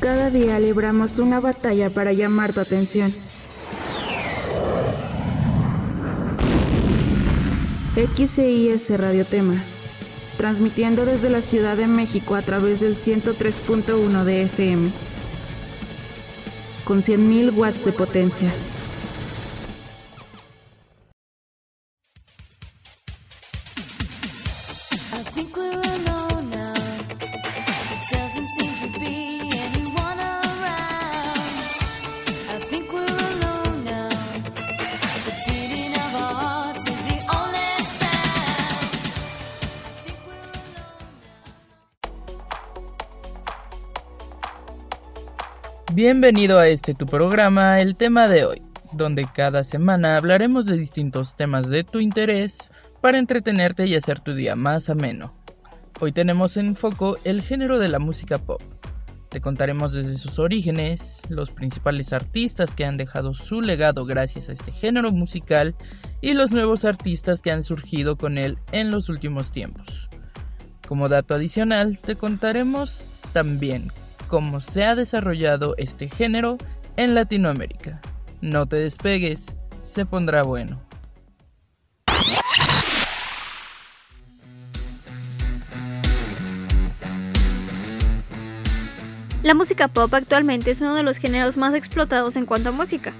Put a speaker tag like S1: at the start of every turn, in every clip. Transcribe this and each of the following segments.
S1: Cada día libramos una batalla para llamar tu atención. XCIS Radio Tema, transmitiendo desde la Ciudad de México a través del 103.1 de FM, con 100.000 watts de potencia.
S2: Bienvenido a este tu programa, el tema de hoy, donde cada semana hablaremos de distintos temas de tu interés para entretenerte y hacer tu día más ameno. Hoy tenemos en foco el género de la música pop. Te contaremos desde sus orígenes, los principales artistas que han dejado su legado gracias a este género musical y los nuevos artistas que han surgido con él en los últimos tiempos. Como dato adicional, te contaremos también cómo se ha desarrollado este género en Latinoamérica. No te despegues, se pondrá bueno.
S3: La música pop actualmente es uno de los géneros más explotados en cuanto a música.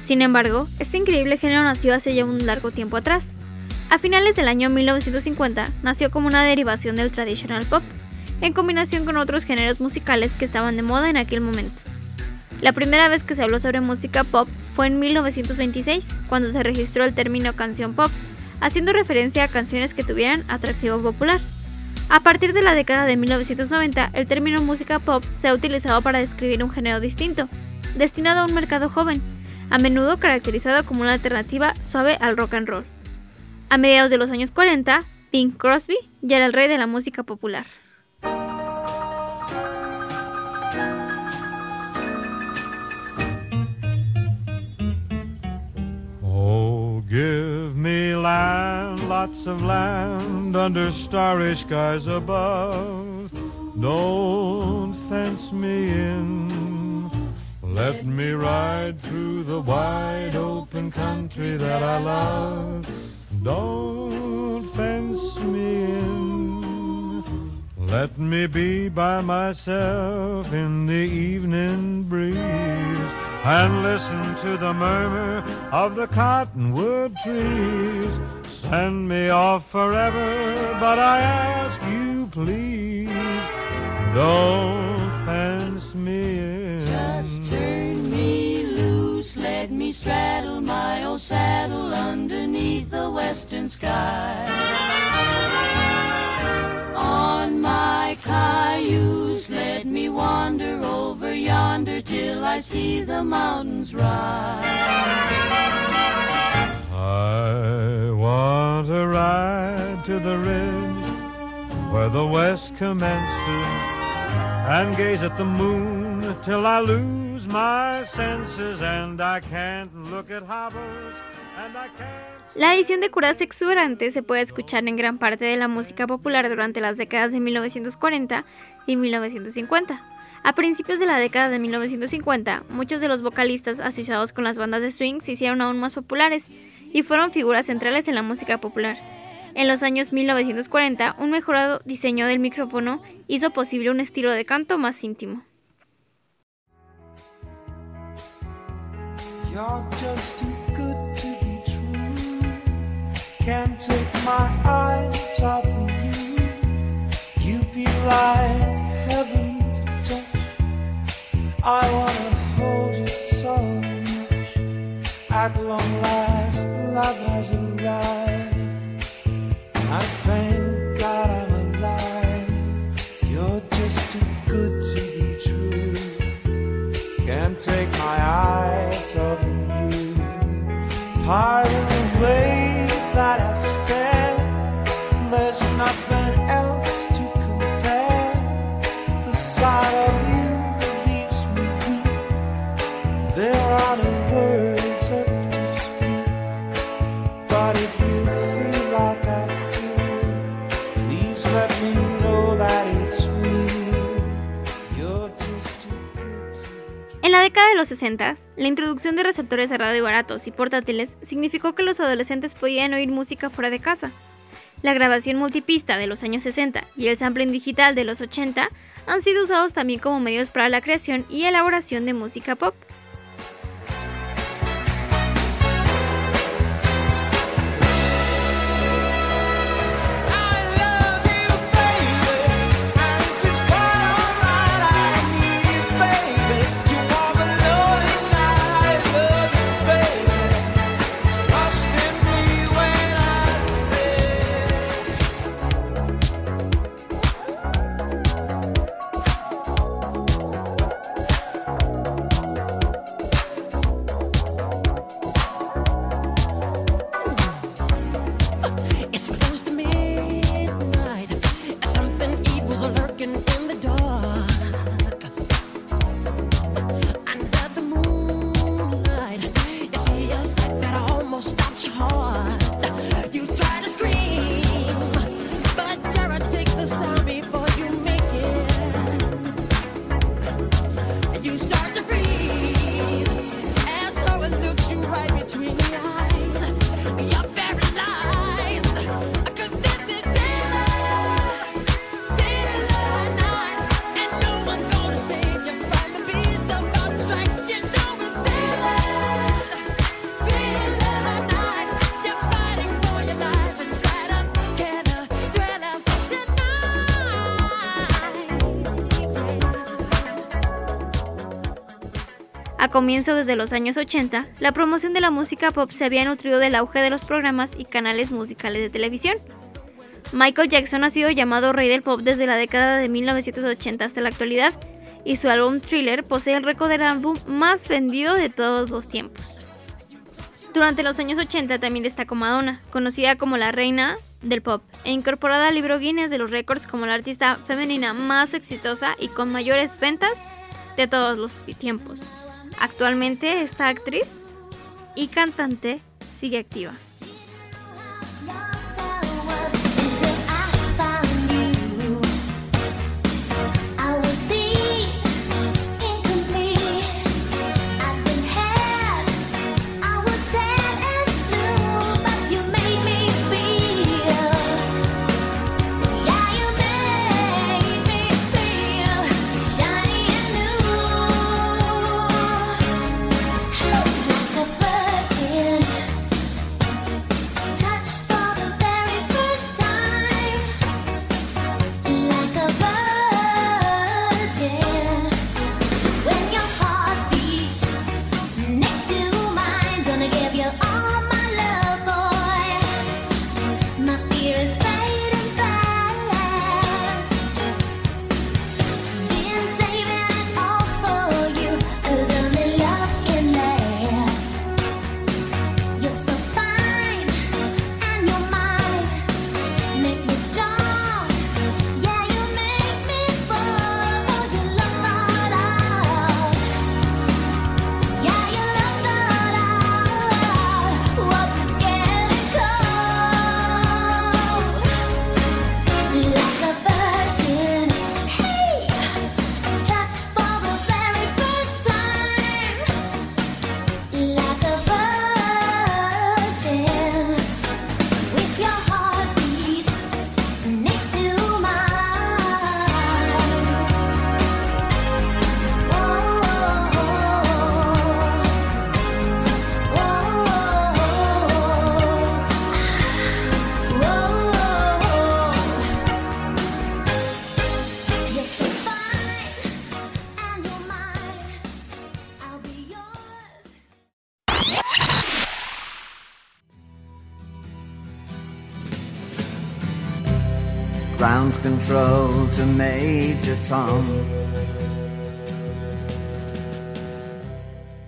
S3: Sin embargo, este increíble género nació hace ya un largo tiempo atrás. A finales del año 1950 nació como una derivación del traditional pop, en combinación con otros géneros musicales que estaban de moda en aquel momento. La primera vez que se habló sobre música pop fue en 1926, cuando se registró el término canción pop, haciendo referencia a canciones que tuvieran atractivo popular. A partir de la década de 1990, el término música pop se ha utilizado para describir un género distinto, destinado a un mercado joven, a menudo caracterizado como una alternativa suave al rock and roll. A mediados de los años 40, Bing Crosby ya era el rey de la música popular.
S4: Give me land, lots of land under starry skies above. Don't fence me in. Let me ride through the wide open country that I love. Don't fence me in. Let me be by myself in the evening breeze and listen to the murmur of the cottonwood trees. Send me off forever, but I ask you please, don't fence me in.
S5: Just turn me loose, let me straddle my old saddle underneath the western sky. My cayuse, let me wander over yonder till I see the mountains rise.
S4: I want to ride to the ridge where the west commences and gaze at the moon till I lose my senses and I can't look at hobbles.
S3: La edición de curas exuberantes se puede escuchar en gran parte de la música popular durante las décadas de 1940 y 1950. A principios de la década de 1950, muchos de los vocalistas asociados con las bandas de swing se hicieron aún más populares y fueron figuras centrales en la música popular. En los años 1940, un mejorado diseño del micrófono hizo posible un estilo de canto más íntimo.
S6: Can't take my eyes off of you. You be like heaven to touch. I wanna hold you so much. At long last, love has arrived. I thank heart.
S7: Los 60, la introducción de receptores de radio baratos y portátiles significó que los adolescentes podían oír música fuera de casa. La grabación multipista de los años 60 y el sampling digital de los 80 han sido usados también como medios para la creación y elaboración de música pop. Comienzo desde los años 80, la promoción de la música pop se había nutrido del auge de los programas y canales musicales de televisión. Michael Jackson ha sido llamado rey del pop desde la década de 1980 hasta la actualidad, y su álbum Thriller posee el récord del álbum más vendido de todos los tiempos. Durante los años 80 también destacó Madonna, conocida como la reina del pop, e incorporada al libro Guinness de los récords como la artista femenina más exitosa y con mayores ventas de todos los tiempos. Actualmente esta actriz y cantante sigue activa.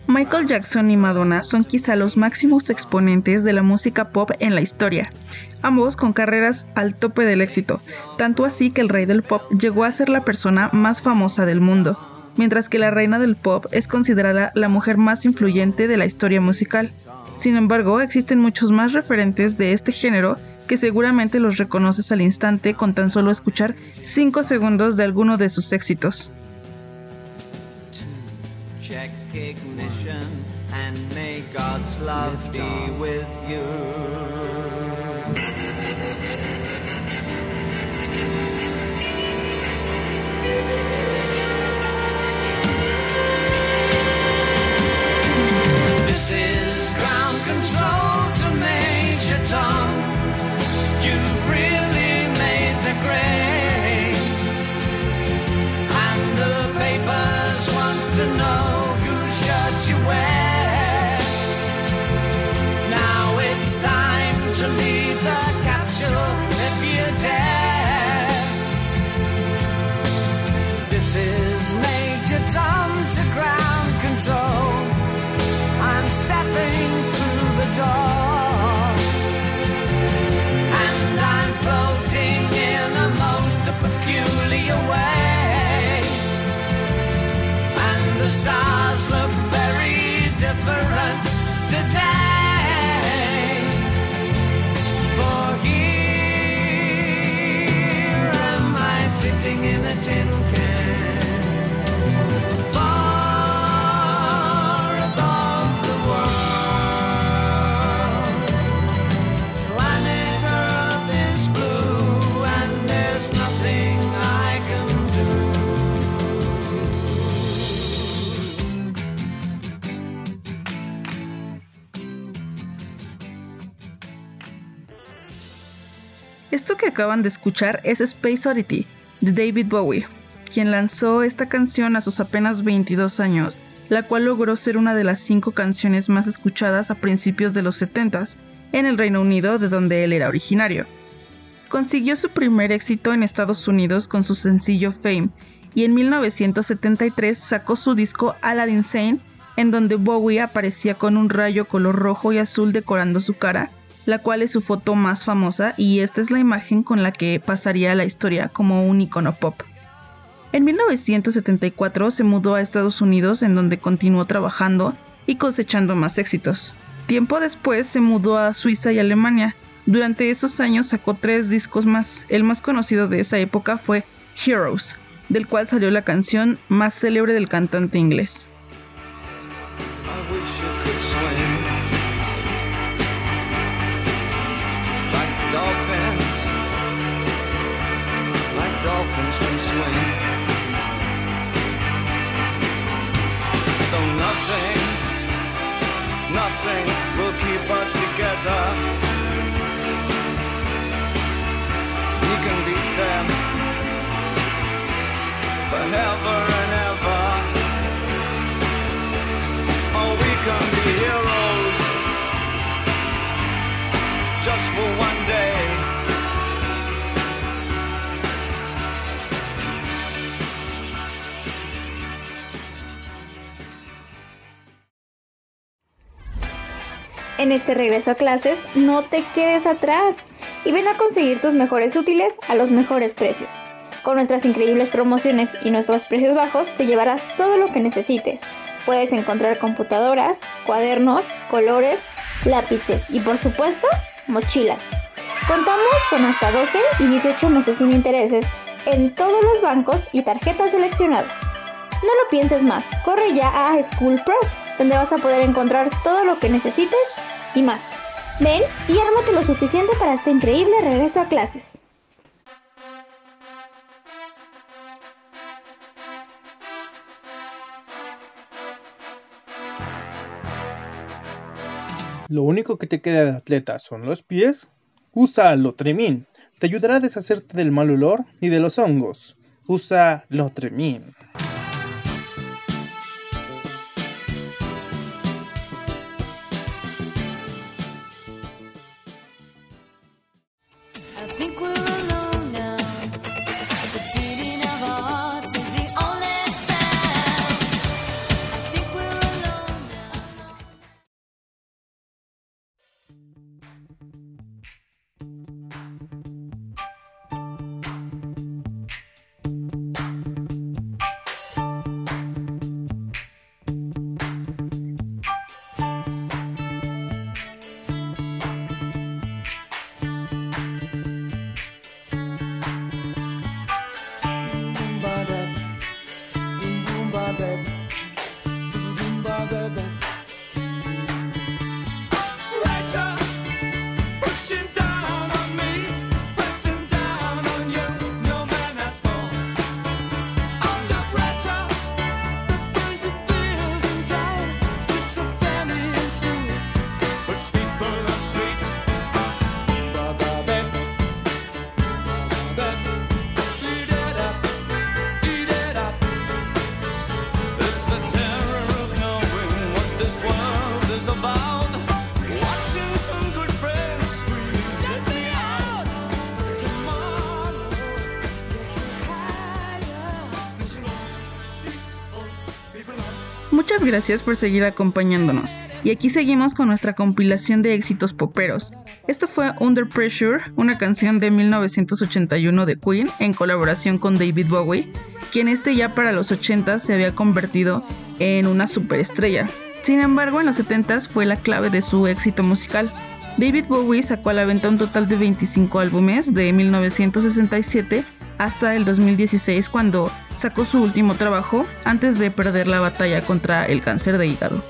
S1: Michael Jackson y Madonna son quizá los máximos exponentes de la música pop en la historia, ambos con carreras al tope del éxito, tanto así que el rey del pop llegó a ser la persona más famosa del mundo, mientras que la reina del pop es considerada la mujer más influyente de la historia musical. Sin embargo, existen muchos más referentes de este género que seguramente los reconoces al instante con tan solo escuchar 5 segundos de alguno de sus éxitos.
S8: Major to ground control. I'm stepping through the door. And I'm floating in a most peculiar way. And the stars look very different today. For here am I sitting in a tin can.
S1: Que acaban de escuchar es Space Oddity de David Bowie, quien lanzó esta canción a sus apenas 22 años, la cual logró ser una de las cinco canciones más escuchadas a principios de los 70s en el Reino Unido, de donde él era originario. Consiguió su primer éxito en Estados Unidos con su sencillo Fame y en 1973 sacó su disco Aladdin Sane, en donde Bowie aparecía con un rayo color rojo y azul decorando su cara, la cual es su foto más famosa y esta es la imagen con la que pasaría la historia como un icono pop. En 1974 se mudó a Estados Unidos en donde continuó trabajando y cosechando más éxitos. Tiempo después se mudó a Suiza y Alemania. Durante esos años sacó tres discos más. El más conocido de esa época fue Heroes, del cual salió la canción más célebre del cantante inglés.
S9: Dolphins can swim. Though nothing, nothing will keep us together. We can beat them forever
S10: En este regreso a clases, no te quedes atrás y ven a conseguir tus mejores útiles a los mejores precios. Con nuestras increíbles promociones y nuestros precios bajos te llevarás todo lo que necesites. Puedes encontrar computadoras, cuadernos, colores, lápices y por supuesto, mochilas. Contamos con hasta 12 y 18 meses sin intereses en todos los bancos y tarjetas seleccionadas. No lo pienses más, corre ya a School Pro, donde vas a poder encontrar todo lo que necesites y más. Ven y ármate lo suficiente para este increíble regreso a clases.
S11: ¿Lo único que te queda de atleta son los pies? Usa Lotremin. Te ayudará a deshacerte del mal olor y de los hongos. Usa Lotremin.
S1: Gracias por seguir acompañándonos. Y aquí seguimos con nuestra compilación de éxitos poperos. Esto fue Under Pressure, una canción de 1981 de Queen en colaboración con David Bowie, quien este ya para los 80 se había convertido en una superestrella. Sin embargo, en los 70 fue la clave de su éxito musical. David Bowie sacó a la venta un total de 25 álbumes de 1967 hasta el 2016 cuando sacó su último trabajo antes de perder la batalla contra el cáncer de hígado.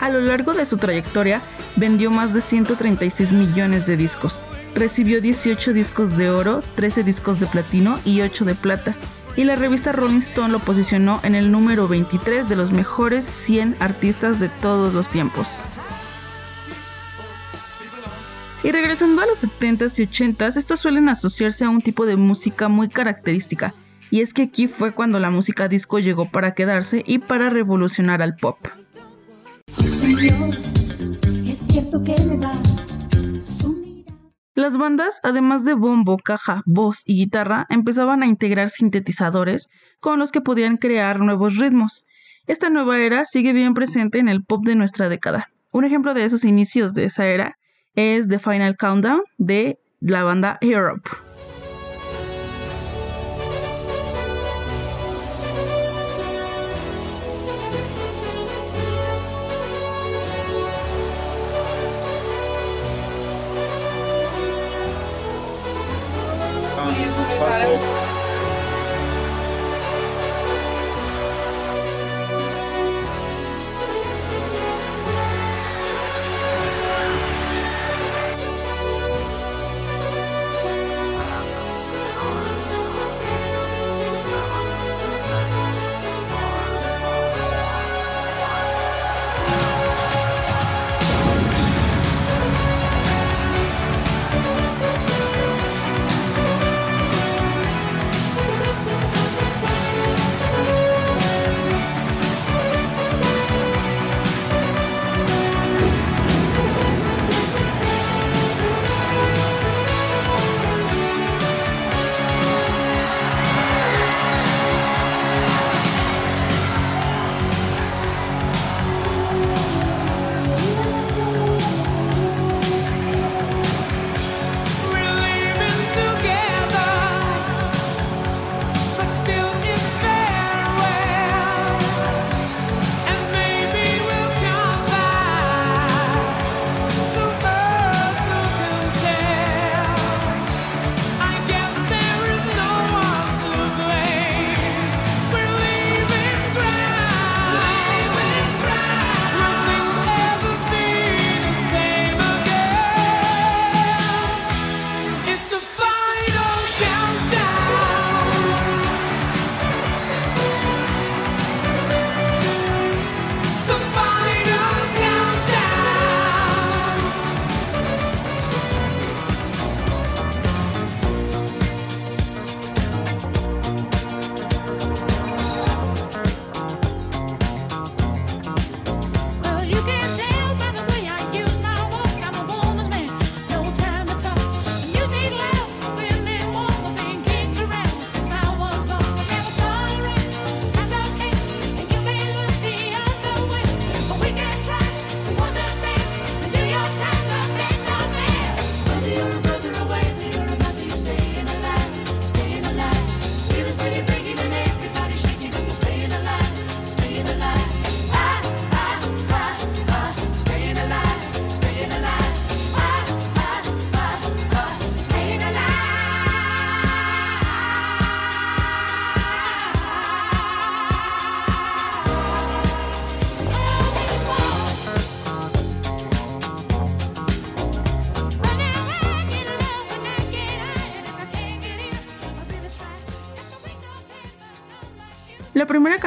S1: A lo largo de su trayectoria vendió más de 136 millones de discos, recibió 18 discos de oro, 13 discos de platino y 8 de plata, y la revista Rolling Stone lo posicionó en el número 23 de los mejores 100 artistas de todos los tiempos. Y regresando a los 70s y 80s, estos suelen asociarse a un tipo de música muy característica, y es que aquí fue cuando la música disco llegó para quedarse y para revolucionar al pop. Las bandas, además de bombo, caja, voz y guitarra, empezaban a integrar sintetizadores con los que podían crear nuevos ritmos. Esta nueva era sigue bien presente en el pop de nuestra década. Un ejemplo de esos inicios de esa era es The Final Countdown de la banda Europe.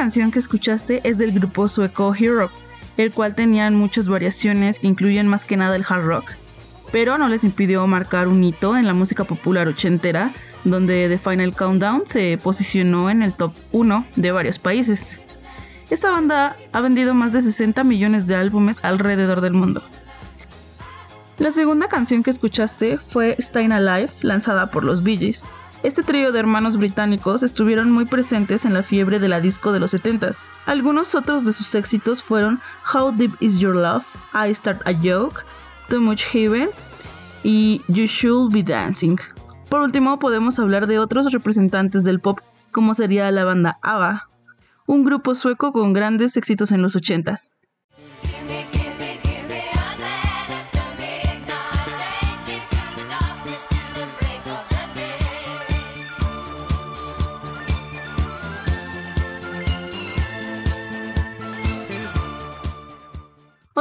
S1: Canción que escuchaste es del grupo sueco Europe, el cual tenían muchas variaciones que incluyen más que nada el hard rock, pero no les impidió marcar un hito en la música popular ochentera, donde The Final Countdown se posicionó en el top 1 de varios países. Esta banda ha vendido más de 60 millones de álbumes alrededor del mundo. La segunda canción que escuchaste fue Stayin' Alive, lanzada por los Bee Gees. Este trío de hermanos británicos estuvieron muy presentes en la fiebre de la disco de los 70s. Algunos otros de sus éxitos fueron How Deep Is Your Love, I Start a Joke, Too Much Heaven y You Should Be Dancing. Por último, podemos hablar de otros representantes del pop, como sería la banda ABBA, un grupo sueco con grandes éxitos en los 80s.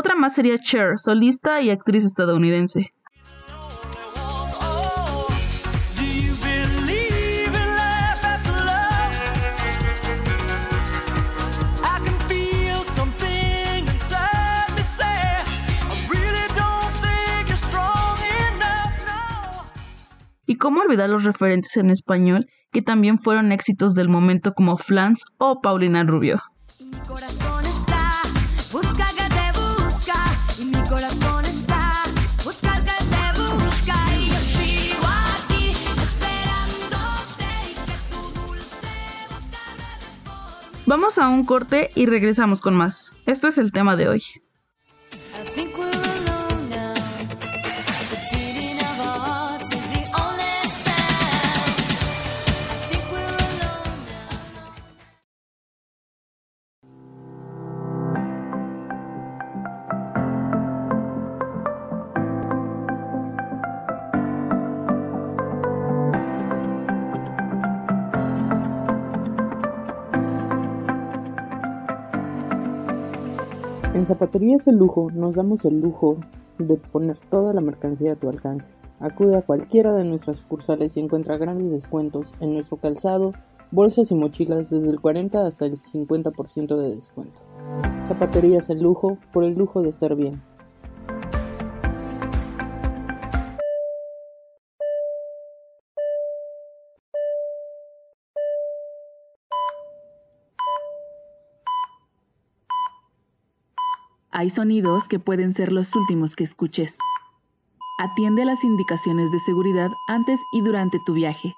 S1: Otra más sería Cher, solista y actriz estadounidense. Y cómo olvidar los referentes en español que también fueron éxitos del momento como Flans o Paulina Rubio. Vamos a un corte y regresamos con más. Esto es el tema de hoy.
S2: En Zapaterías El Lujo nos damos el lujo de poner toda la mercancía a tu alcance. Acude a cualquiera de nuestras sucursales y encuentra grandes descuentos en nuestro calzado, bolsas y mochilas desde el 40 hasta el 50% de descuento. Zapaterías El Lujo por el lujo de estar bien.
S12: Hay sonidos que pueden ser los últimos que escuches. Atiende a las indicaciones de seguridad antes y durante tu viaje.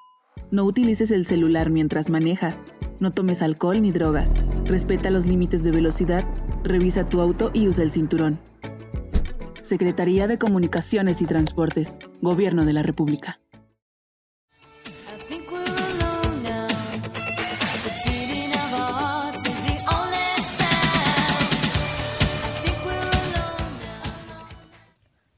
S12: No utilices el celular mientras manejas. No tomes alcohol ni drogas. Respeta los límites de velocidad. Revisa tu auto y usa el cinturón. Secretaría de Comunicaciones y Transportes. Gobierno de la República.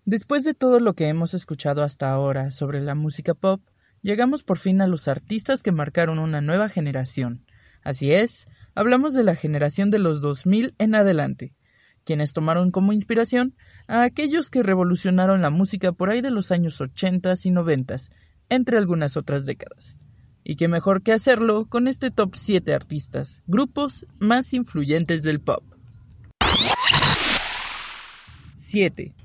S2: Después de todo lo que hemos escuchado hasta ahora sobre la música pop, llegamos por fin a los artistas que marcaron una nueva generación. Así es, hablamos de la generación de los 2000 en adelante, quienes tomaron como inspiración a aquellos que revolucionaron la música por ahí de los años 80 y 90, entre algunas otras décadas. Y qué mejor que hacerlo con este top 7 artistas, grupos más influyentes del pop. 7.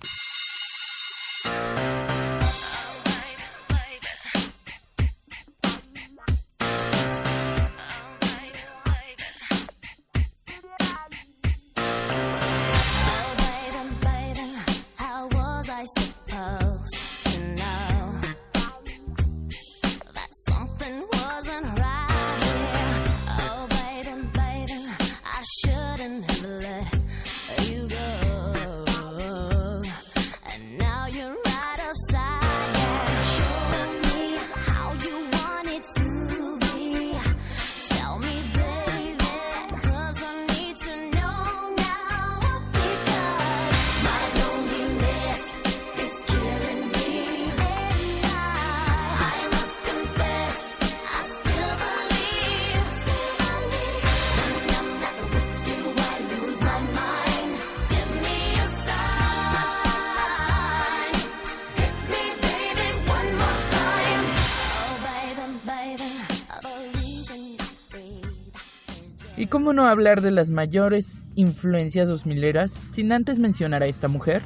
S2: Cómo no hablar de las mayores influencias dos mileras sin antes mencionar a esta mujer?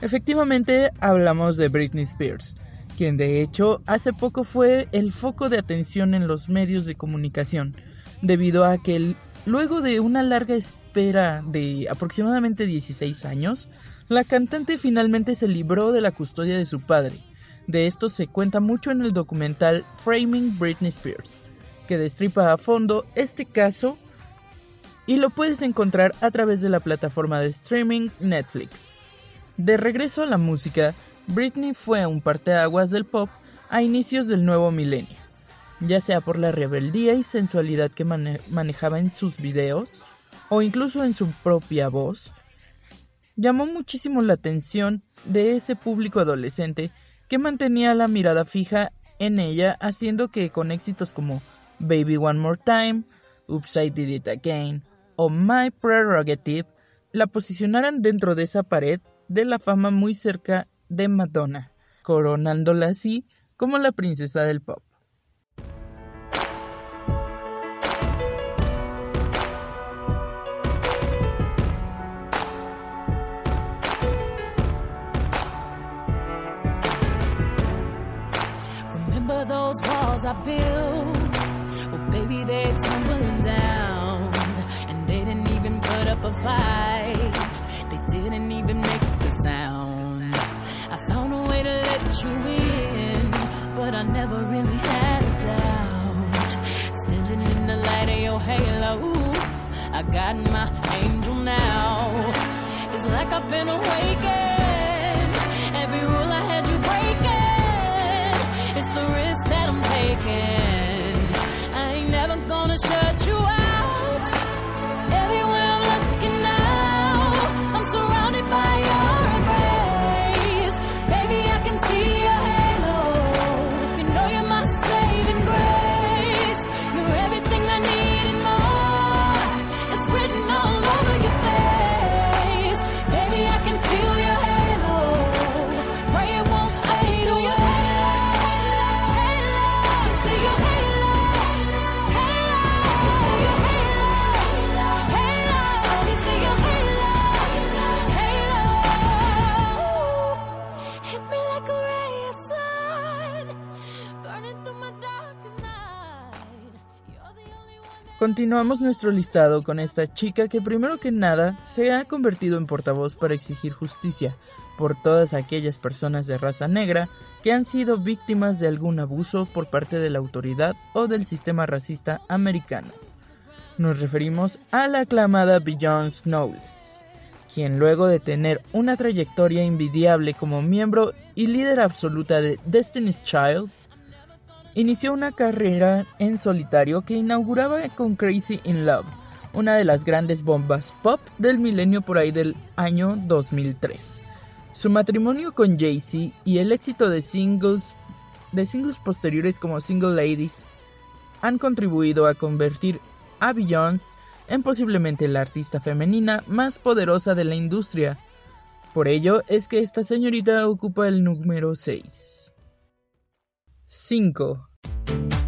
S2: Efectivamente, hablamos de Britney Spears, quien de hecho hace poco fue el foco de atención en los medios de comunicación, debido a que luego de una larga espera de aproximadamente 16 años, la cantante finalmente se libró de la custodia de su padre, De esto se cuenta mucho en el documental Framing Britney Spears, que destripa a fondo este caso y lo puedes encontrar a través de la plataforma de streaming Netflix. De regreso a la música, Britney fue un parteaguas del pop a inicios del nuevo milenio, ya sea por la rebeldía y sensualidad que mane- manejaba en sus videos o incluso en su propia voz. Llamó muchísimo la atención de ese público adolescente que mantenía la mirada fija en ella, haciendo que con éxitos como Baby One More Time, Oops I Did It Again o My Prerogative la posicionaran dentro de esa pared de la fama muy cerca de Madonna, coronándola así como la princesa del pop.
S5: Baby, up a fight. They didn't even make the sound. I found a way to let you in, but I never really had a doubt. Standing in the light of your halo, I got my angel now. It's like I've been awakened.
S2: Continuamos nuestro listado con esta chica que primero que nada se ha convertido en portavoz para exigir justicia por todas aquellas personas de raza negra que han sido víctimas de algún abuso por parte de la autoridad o del sistema racista americano. Nos referimos a la aclamada Beyoncé Knowles, quien luego de tener una trayectoria envidiable como miembro y líder absoluta de Destiny's Child, inició una carrera en solitario que inauguraba con Crazy in Love, una de las grandes bombas pop del milenio por ahí del año 2003. Su matrimonio con Jay-Z y el éxito de singles, de singles posteriores como Single Ladies han contribuido a convertir a Beyoncé en posiblemente la artista femenina más poderosa de la industria. Por ello es que esta señorita ocupa el número 6. 5. A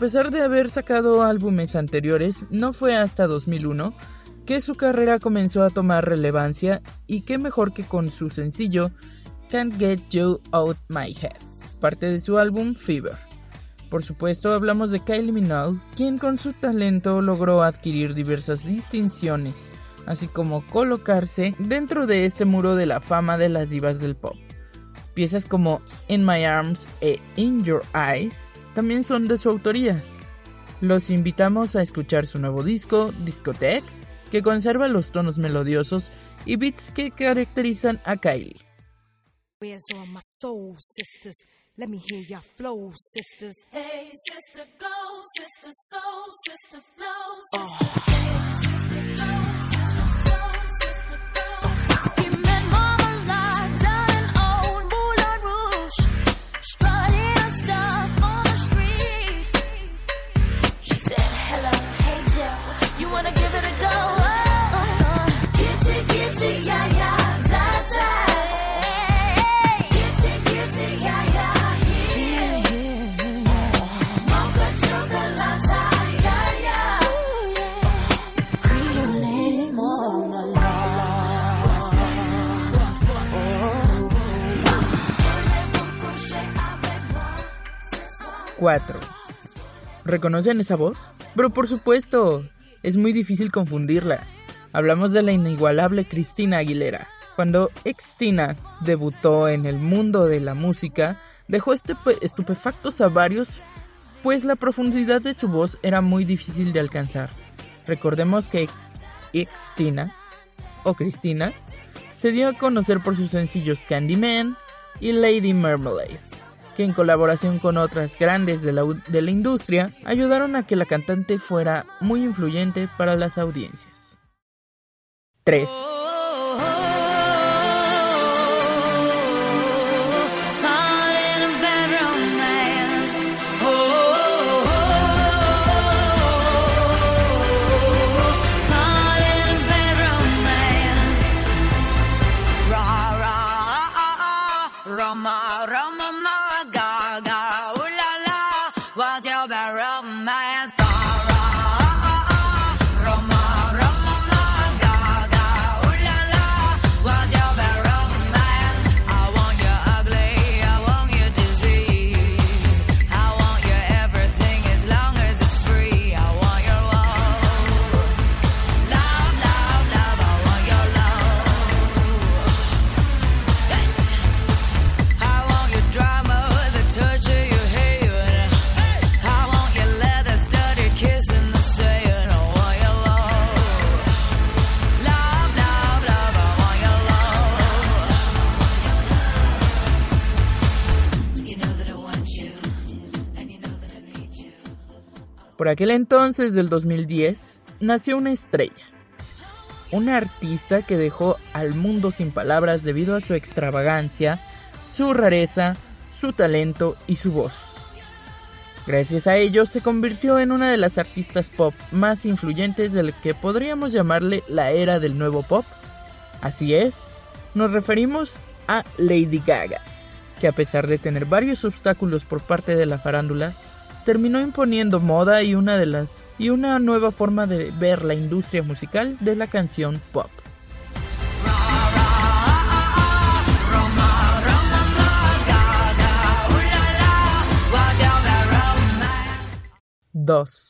S2: pesar de haber sacado álbumes anteriores, no fue hasta 2001 que su carrera comenzó a tomar relevancia y qué mejor que con su sencillo Can't Get You Out My Head, parte de su álbum Fever. Por supuesto, hablamos de Kylie Minogue, quien con su talento logró adquirir diversas distinciones, así como colocarse dentro de este muro de la fama de las divas del pop. Piezas como In My Arms e In Your Eyes también son de su autoría. Los invitamos a escuchar su nuevo disco, Discotheque, que conserva los tonos melodiosos y beats que caracterizan a Kylie.
S13: Where's all my soul sisters? Let me hear your flow, sisters.
S5: Hey, sister, go, sister, soul, sister, flow. He
S2: 4. ¿Reconocen esa voz? Pero por supuesto, es muy difícil confundirla. Hablamos de la inigualable Cristina Aguilera. Cuando Extina debutó en el mundo de la música, dejó estupe- estupefactos a varios, pues la profundidad de su voz era muy difícil de alcanzar. Recordemos que Extina, o Cristina, se dio a conocer por sus sencillos Candyman y Lady Marmalade que en colaboración con otras grandes de la, de la industria ayudaron a que la cantante fuera muy influyente para las audiencias. 3. Por aquel entonces del 2010 nació una estrella, una artista que dejó al mundo sin palabras debido a su extravagancia, su rareza, su talento y su voz. Gracias a ello se convirtió en una de las artistas pop más influyentes del que podríamos llamarle la era del nuevo pop. Así es, nos referimos a Lady Gaga, que a pesar de tener varios obstáculos por parte de la farándula, terminó imponiendo moda y una de las y una nueva forma de ver la industria musical de la canción pop.
S8: What's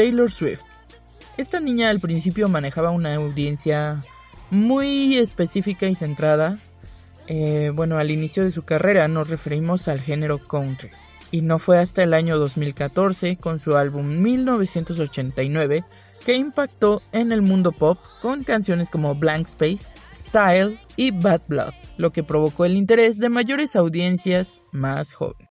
S2: Taylor Swift. Esta niña al principio manejaba una audiencia muy específica y centrada. Eh, bueno, al inicio de su carrera nos referimos al género country. Y no fue hasta el año 2014 con su álbum 1989 que impactó en el mundo pop con canciones como Blank Space, Style y Bad Blood, lo que provocó el interés de mayores audiencias más jóvenes.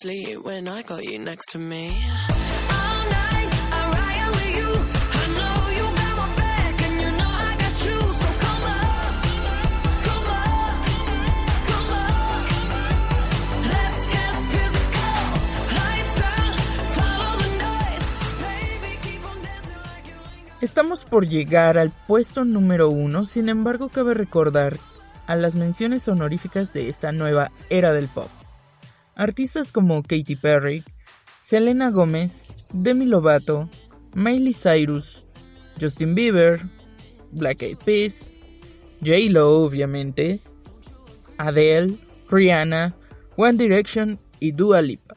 S14: To go to sleep when I got you next to me.
S15: All night, I ride with you. I know you got my back, and you know I got you. So come on, come on, come on. Let's get physical. Lights out, follow the noise. Baby, keep on dancing like you ain't got.
S2: Estamos por llegar al puesto número uno, sin embargo cabe recordar a las menciones honoríficas de esta nueva era del pop. Artistas como Katy Perry, Selena Gómez, Demi Lovato, Miley Cyrus, Justin Bieber, Black Eyed Peas, J-Lo obviamente, Adele, Rihanna, One Direction y Dua Lipa.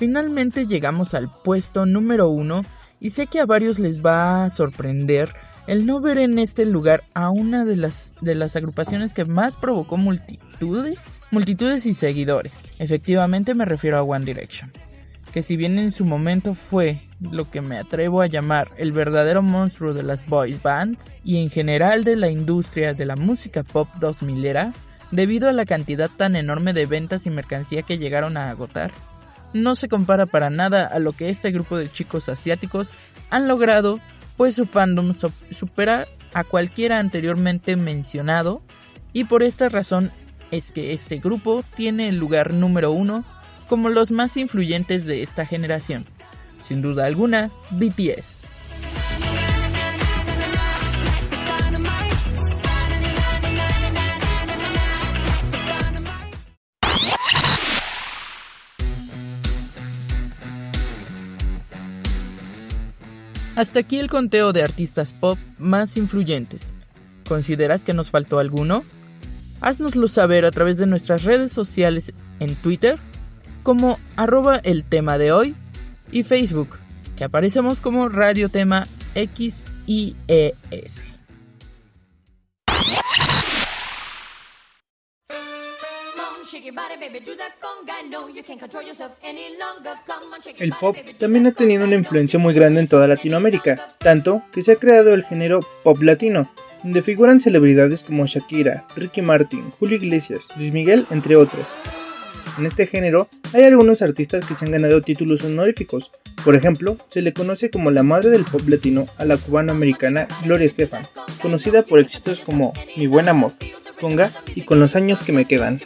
S2: Finalmente llegamos al puesto número uno y sé que a varios les va a sorprender el no ver en este lugar a una de las, de las agrupaciones que más provocó multitudes, multitudes y seguidores. Efectivamente me refiero a One Direction, que si bien en su momento fue lo que me atrevo a llamar el verdadero monstruo de las boys bands y en general de la industria de la música pop 2000 era, debido a la cantidad tan enorme de ventas y mercancía que llegaron a agotar, no se compara para nada a lo que este grupo de chicos asiáticos han logrado, pues su fandom supera a cualquiera anteriormente mencionado y por esta razón es que este grupo tiene el lugar número uno como los más influyentes de esta generación. Sin duda alguna, BTS. Hasta aquí el conteo de artistas pop más influyentes. ¿Consideras que nos faltó alguno? Haznoslo saber a través de nuestras redes sociales en Twitter como arroba el tema de hoy y Facebook, que aparecemos como Radio Tema XIES.
S11: El pop también ha tenido una influencia muy grande en toda Latinoamérica, tanto que se ha creado el género pop latino, donde figuran celebridades como Shakira, Ricky Martin, Julio Iglesias, Luis Miguel, entre otros. En este género hay algunos artistas que se han ganado títulos honoríficos. Por ejemplo, se le conoce como la madre del pop latino a la cubana-americana Gloria Estefan, conocida por éxitos como Mi buen amor, Y Con los años que me quedan.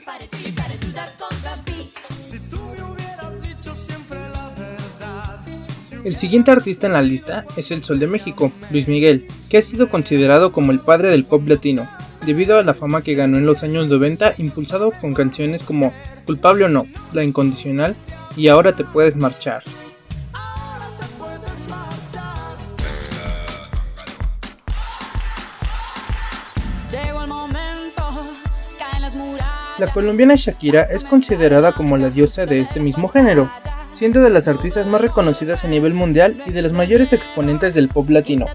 S11: El siguiente artista en la lista es el Sol de México, Luis Miguel, que ha sido considerado como el padre del pop latino, debido a la fama que ganó en los años 90 impulsado con canciones como Culpable o no, La Incondicional y Ahora te puedes marchar. La colombiana Shakira es considerada como la diosa de este mismo género, siendo de las artistas más reconocidas a nivel mundial y de las mayores exponentes del pop latino,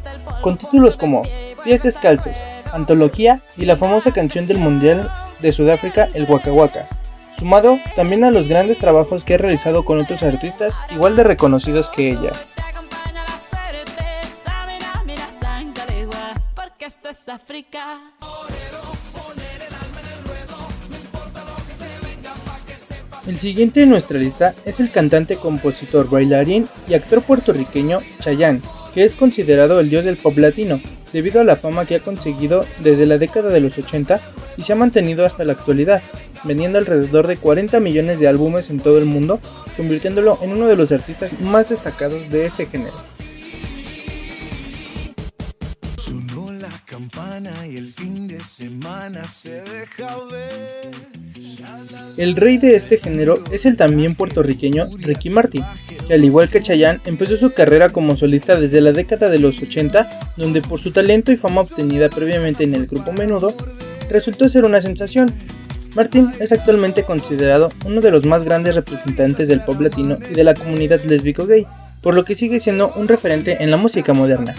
S11: con títulos como Pies Descalzos, Antología y la famosa canción del Mundial de Sudáfrica, el Waka Waka, sumado también a los grandes trabajos que ha realizado con otros artistas igual de reconocidos que ella. El siguiente en nuestra lista es el cantante, compositor, bailarín y actor puertorriqueño Chayanne, que es considerado el dios del pop latino, debido a la fama que ha conseguido desde la década de los 80 y se ha mantenido hasta la actualidad, vendiendo alrededor de 40 millones de álbumes en todo el mundo, convirtiéndolo en uno de los artistas más destacados de este género.
S16: Campana y el fin de semana se deja ver.
S11: El rey de este género es el también puertorriqueño Ricky Martin, que al igual que Chayanne empezó su carrera como solista desde la década de los 80, donde por su talento y fama obtenida previamente en el grupo Menudo, resultó ser una sensación. Martin es actualmente considerado uno de los más grandes representantes del pop latino y de la comunidad lésbico gay, por lo que sigue siendo un referente en la música moderna.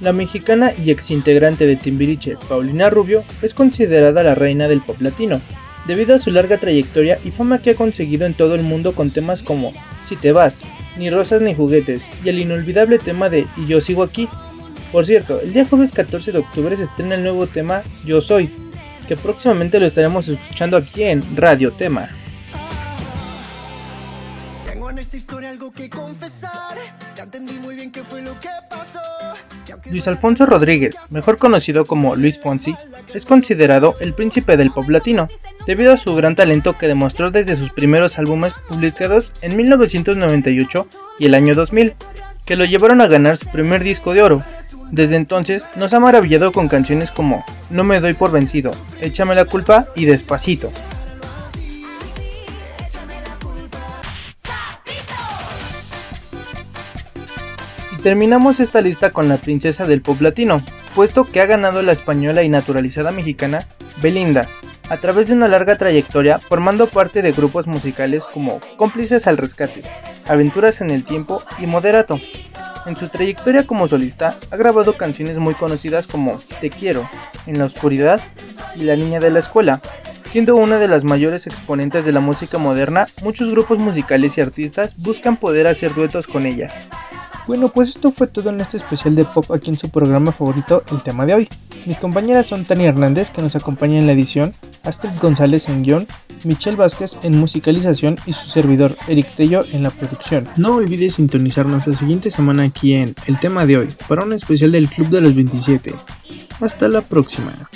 S16: La
S11: mexicana y exintegrante de Timbiriche, Paulina Rubio, es considerada la reina del pop latino, debido a su larga trayectoria y fama que ha conseguido en todo el mundo con temas como Si te vas, Ni rosas ni juguetes y el inolvidable tema de Y yo sigo aquí. Por cierto, el día jueves 14 de octubre se estrena el nuevo tema Yo soy, que próximamente lo estaremos escuchando aquí en Radio Tema.
S16: Tengo en esta historia algo que confesar,
S11: Luis Alfonso Rodríguez, mejor conocido como Luis Fonsi, es considerado el príncipe del pop latino, debido a su gran talento que demostró desde sus primeros álbumes publicados en 1998 y el año 2000, que lo llevaron a ganar su primer disco de oro. Desde entonces nos ha maravillado con canciones como No me doy por vencido, Échame la culpa y Despacito. Terminamos esta lista con la princesa del pop latino, puesto que ha ganado la española y naturalizada mexicana Belinda, a través de una larga trayectoria formando parte de grupos musicales como Cómplices al Rescate, Aventuras en el Tiempo y Moderato. En su trayectoria como solista ha grabado canciones muy conocidas como Te quiero, En la oscuridad y La niña de la escuela. Siendo una de las mayores exponentes de la música moderna, muchos grupos musicales y artistas buscan poder hacer duetos con ella. Bueno, pues esto fue todo en este especial de pop aquí en su programa favorito, el tema de hoy. Mis compañeras son Tania Hernández, que nos acompaña en la edición, Astrid González en guion, Michelle Vázquez en musicalización y su servidor Eric Tello en la producción. No olvides sintonizarnos la siguiente semana aquí en El tema de hoy, para un especial del Club de los 27. Hasta la próxima.